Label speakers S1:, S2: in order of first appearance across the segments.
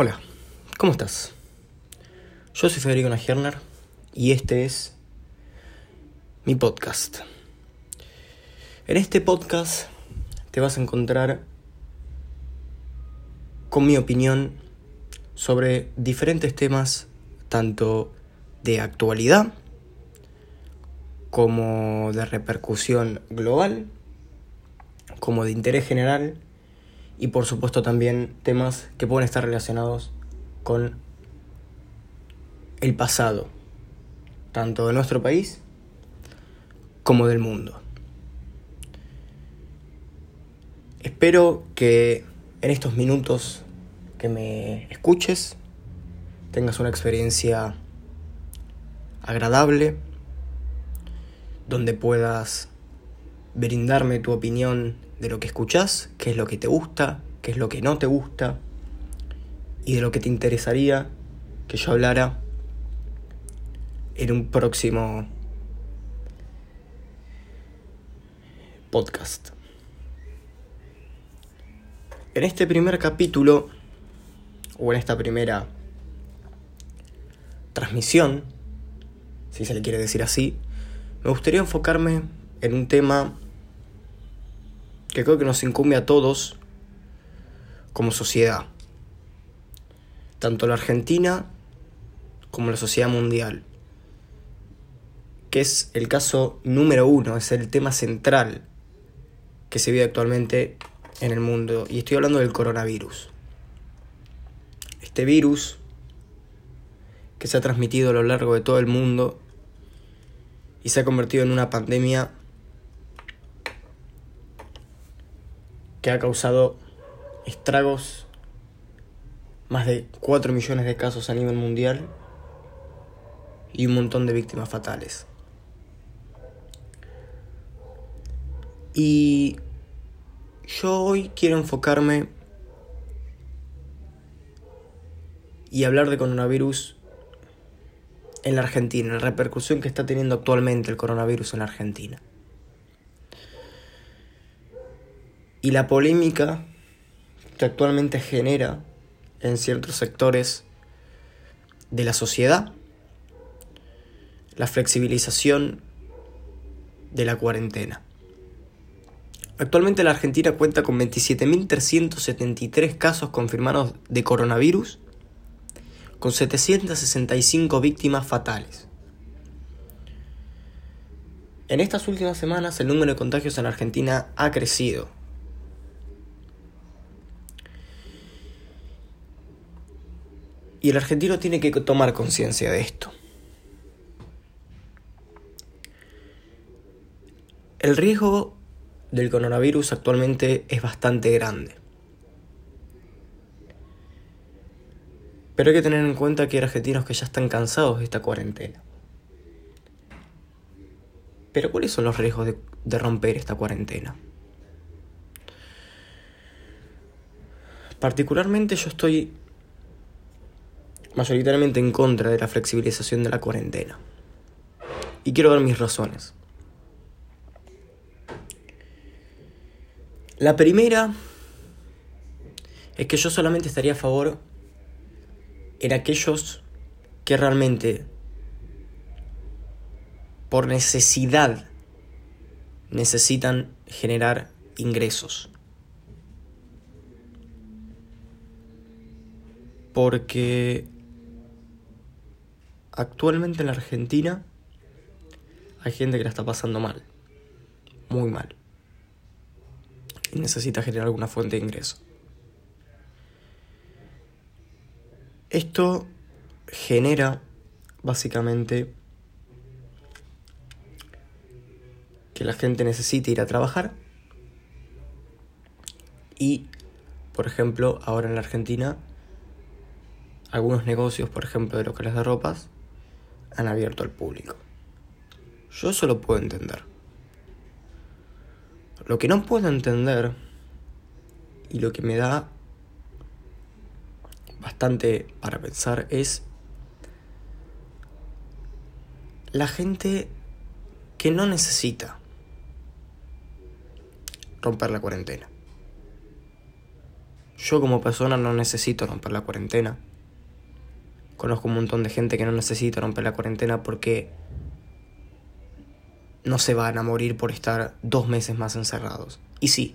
S1: Hola, ¿cómo estás? Yo soy Federico Najerner y este es mi podcast. En este podcast te vas a encontrar con mi opinión sobre diferentes temas, tanto de actualidad como de repercusión global, como de interés general y por supuesto también temas que pueden estar relacionados con el pasado, tanto de nuestro país como del mundo. Espero que en estos minutos que me escuches tengas una experiencia agradable, donde puedas brindarme tu opinión de lo que escuchas, qué es lo que te gusta, qué es lo que no te gusta, y de lo que te interesaría que yo hablara en un próximo podcast. En este primer capítulo, o en esta primera transmisión, si se le quiere decir así, me gustaría enfocarme en un tema que creo que nos incumbe a todos como sociedad, tanto la Argentina como la sociedad mundial, que es el caso número uno, es el tema central que se vive actualmente en el mundo, y estoy hablando del coronavirus. Este virus que se ha transmitido a lo largo de todo el mundo y se ha convertido en una pandemia que ha causado estragos, más de 4 millones de casos a nivel mundial y un montón de víctimas fatales. Y yo hoy quiero enfocarme y hablar de coronavirus en la Argentina, la repercusión que está teniendo actualmente el coronavirus en la Argentina. Y la polémica que actualmente genera en ciertos sectores de la sociedad, la flexibilización de la cuarentena. Actualmente la Argentina cuenta con 27.373 casos confirmados de coronavirus, con 765 víctimas fatales. En estas últimas semanas el número de contagios en Argentina ha crecido, Y el argentino tiene que tomar conciencia de esto. El riesgo del coronavirus actualmente es bastante grande. Pero hay que tener en cuenta que hay argentinos que ya están cansados de esta cuarentena. Pero ¿cuáles son los riesgos de, de romper esta cuarentena? Particularmente yo estoy mayoritariamente en contra de la flexibilización de la cuarentena. Y quiero dar mis razones. La primera es que yo solamente estaría a favor en aquellos que realmente por necesidad necesitan generar ingresos. Porque actualmente en la Argentina hay gente que la está pasando mal, muy mal, y necesita generar alguna fuente de ingreso. Esto genera básicamente que la gente necesite ir a trabajar y, por ejemplo, ahora en la Argentina, algunos negocios, por ejemplo, de locales de ropas, han abierto al público. Yo eso lo puedo entender. Lo que no puedo entender y lo que me da bastante para pensar es la gente que no necesita romper la cuarentena. Yo como persona no necesito romper la cuarentena. Conozco un montón de gente que no necesita romper la cuarentena porque no se van a morir por estar dos meses más encerrados. Y sí,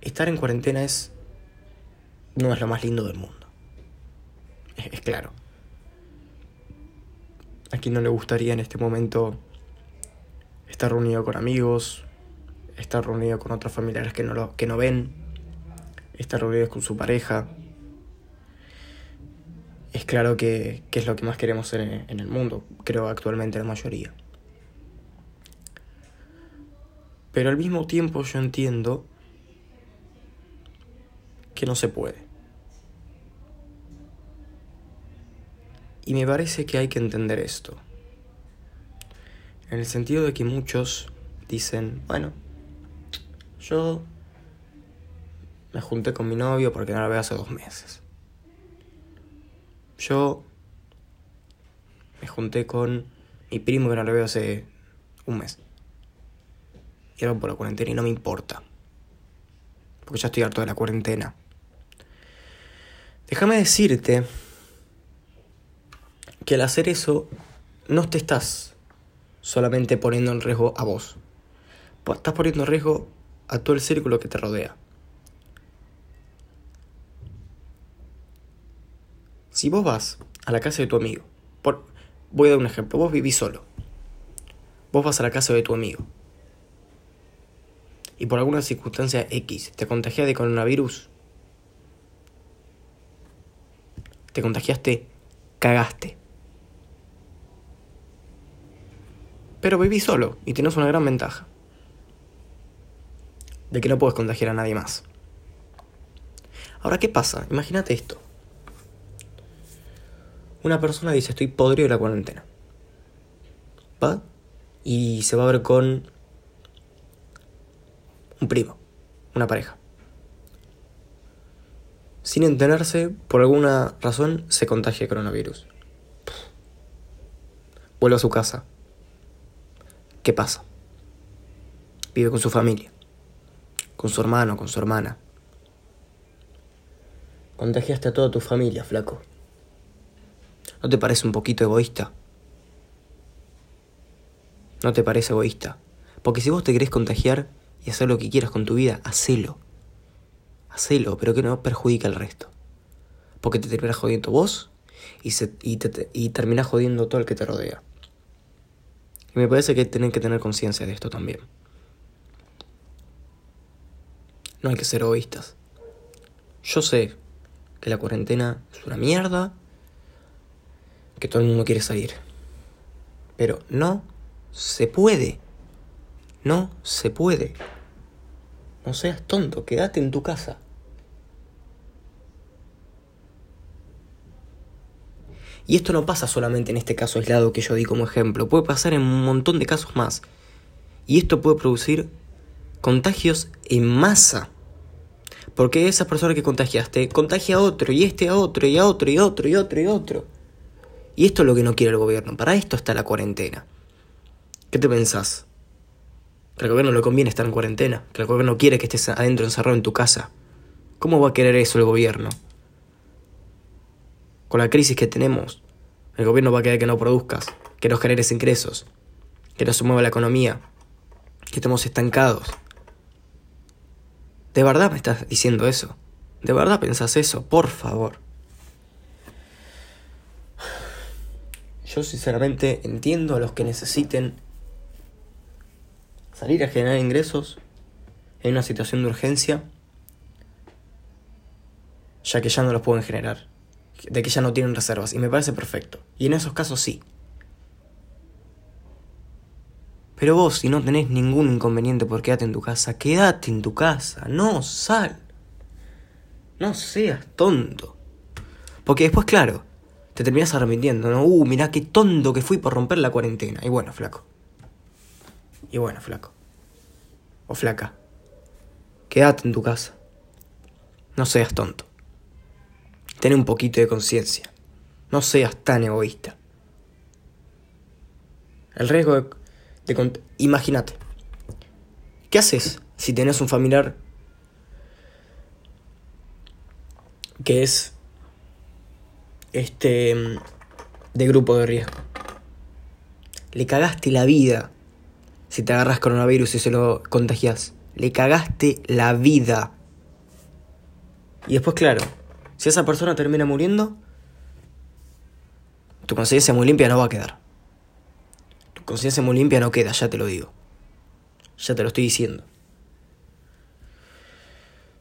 S1: estar en cuarentena es no es lo más lindo del mundo. Es, claro. A quien no le gustaría en este momento estar reunido con amigos, estar reunido con otros familiares que no, lo, que no ven, estar reunido con su pareja. Es claro que, es lo que más queremos en, en el mundo, creo actualmente la mayoría. Pero al mismo tiempo yo entiendo que no se puede. Y me parece que hay que entender esto. En el sentido de que muchos dicen, bueno, yo me junté con mi novio porque no la veo hace dos meses. Yo me junté con mi primo que no la veo hace un mes. Y era por la cuarentena y no me importa. Porque ya estoy harto de la cuarentena. Déjame decirte que al hacer eso no te estás solamente poniendo en riesgo a vos. Estás poniendo en riesgo a todo el círculo que te rodea. Si vos vas a la casa de tu amigo, por, voy a dar un ejemplo, vos vivís solo. Vos vas a la casa de tu amigo. Y por alguna circunstancia X te contagias de coronavirus, te contagiaste, cagaste. Pero viví solo y tenés una gran ventaja. De que no puedes contagiar a nadie más. Ahora, ¿qué pasa? Imagínate esto. Una persona dice, estoy podrido de la cuarentena. Va y se va a ver con un primo, una pareja sin enterarse, por alguna razón, se contagia el coronavirus. Vuelve a su casa. ¿Qué pasa? Vive con su familia, con su hermano, con su hermana. Contagiaste a toda tu familia, flaco. ¿No te parece un poquito egoísta? ¿No te parece egoísta? Porque si vos te querés contagiar y hacer lo que quieras con tu vida, hacelo hacelo, pero que no perjudique al resto. Porque te terminas jodiendo vos y, y, te, y terminas jodiendo todo el que te rodea. Y me parece que tienen que tener conciencia de esto también. No hay que ser egoístas. Yo sé que la cuarentena es una mierda, que todo el mundo quiere salir. Pero no se puede. No se puede. No seas tonto, quédate en tu casa. Y esto no pasa solamente en este caso aislado que yo di como ejemplo, puede pasar en un montón de casos más. Y esto puede producir contagios en masa. Porque esa persona que contagiaste contagia a otro, y este a otro, y a otro, y a otro, y a otro, y a otro. Y esto es lo que no quiere el gobierno. Para esto está la cuarentena. ¿Qué te pensás? Que al gobierno le conviene estar en cuarentena, que el gobierno quiere que estés adentro encerrado en tu casa. ¿Cómo va a querer eso el gobierno? Con la crisis que tenemos, el gobierno va a querer que no produzcas, que no generes ingresos, que no se mueva la economía, que estemos estancados. ¿De verdad me estás diciendo eso? ¿De verdad pensás eso? Por favor. Yo sinceramente entiendo a los que necesiten salir a generar ingresos en una situación de urgencia, ya que ya no los pueden generar, de que ya no tienen reservas, y me parece perfecto. Y en esos casos sí. Pero vos, si no tenés ningún inconveniente por quedarte en tu casa, quédate en tu casa, no sal. No seas tonto. Porque después, claro, te terminas arrepintiendo, ¿no? Uh, mirá qué tonto que fui por romper la cuarentena. Y bueno, flaco. Y bueno, flaco. O flaca. Quédate en tu casa. No seas tonto. Ten un poquito de conciencia. No seas tan egoísta. El riesgo de... de Imagínate. ¿Qué haces si tenés un familiar que es este de grupo de riesgo. Le cagaste la vida si te agarras coronavirus y se lo contagias. Le cagaste la vida. Y después, claro, si esa persona termina muriendo, tu conciencia muy limpia no va a quedar. Tu conciencia muy limpia no queda, ya te lo digo. Ya te lo estoy diciendo.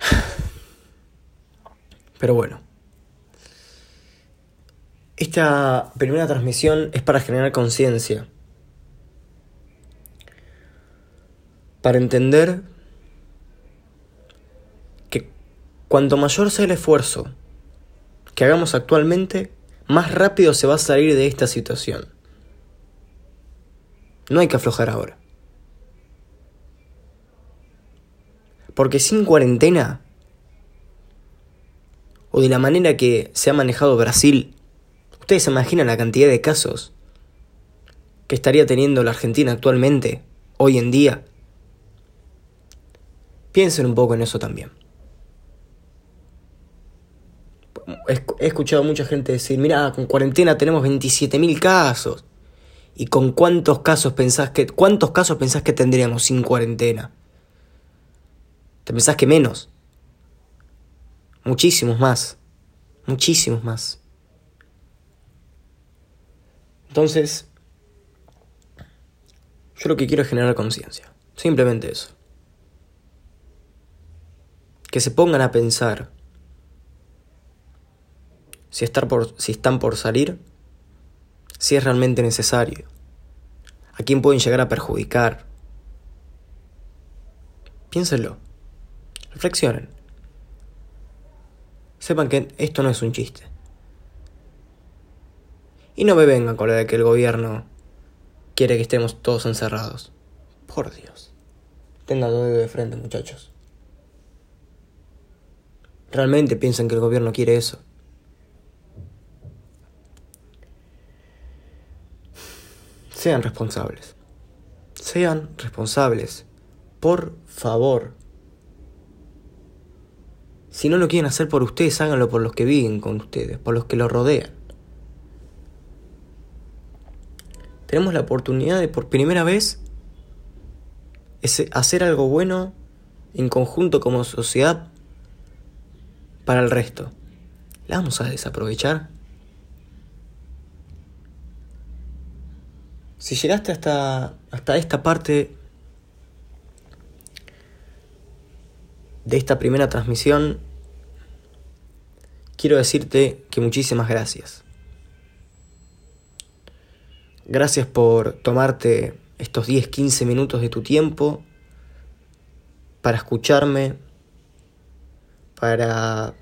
S1: Pero bueno. Esta primera transmisión es para generar conciencia. Para entender que cuanto mayor sea el esfuerzo que hagamos actualmente, más rápido se va a salir de esta situación. No hay que aflojar ahora. Porque sin cuarentena, o de la manera que se ha manejado Brasil, ustedes se imaginan la cantidad de casos que estaría teniendo la Argentina actualmente, hoy en día. Piensen un poco en eso también. He escuchado a mucha gente decir, mira, con cuarentena tenemos 27.000 casos. ¿Y con cuántos casos pensás que cuántos casos pensás que tendríamos sin cuarentena? ¿Te pensás que menos? Muchísimos más. Muchísimos más. Entonces, yo lo que quiero es generar conciencia. Simplemente eso. Que se pongan a pensar si, están por salir, si es realmente necesario, a quién pueden llegar a perjudicar. Piénsenlo. Reflexionen. Sepan que esto no es un chiste. Y no me vengan con la de que el gobierno quiere que estemos todos encerrados. Por Dios. Tengan todo de frente, muchachos. ¿Realmente piensan que el gobierno quiere eso? Sean responsables. Sean responsables. Por favor. Si no lo quieren hacer por ustedes, háganlo por los que viven con ustedes, por los que los rodean. Tenemos la oportunidad de por primera vez hacer algo bueno en conjunto como sociedad para el resto. ¿La vamos a desaprovechar? Si llegaste hasta, hasta esta parte de esta primera transmisión, quiero decirte que muchísimas gracias. Gracias por tomarte estos 10-15 minutos de tu tiempo para escucharme, para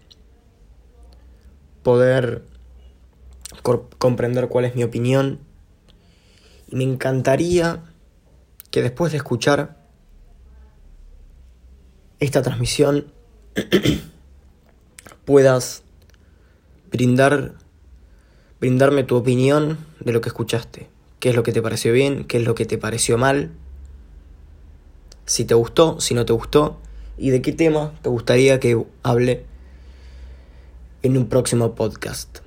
S1: poder comprender cuál es mi opinión. Me encantaría que después de escuchar esta transmisión puedas brindar brindarme tu opinión de lo que escuchaste. ¿Qué es lo que te pareció bien? ¿Qué es lo que te pareció mal? Si te gustó, si no te gustó. ¿Y de qué tema te gustaría que hable en un próximo podcast?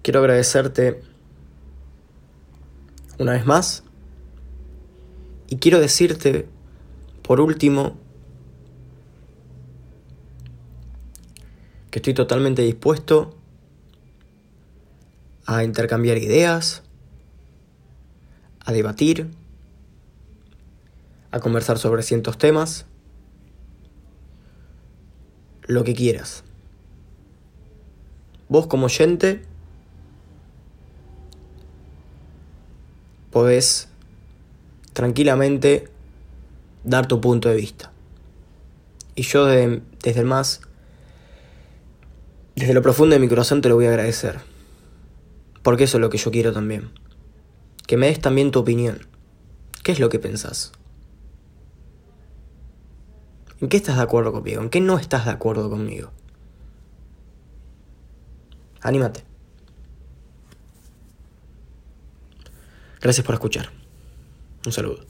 S1: Quiero agradecerte una vez más y quiero decirte, por último, que estoy totalmente dispuesto a intercambiar ideas, a debatir, a conversar sobre cientos temas, lo que quieras. Vos como oyente podés tranquilamente dar tu punto de vista. Y yo desde el más, desde lo profundo de mi corazón te lo voy a agradecer. Porque eso es lo que yo quiero también. Que me des también tu opinión. ¿Qué es lo que pensás? ¿En qué estás de acuerdo conmigo? ¿En qué no estás de acuerdo conmigo? Anímate. Gracias por escuchar. Un saludo.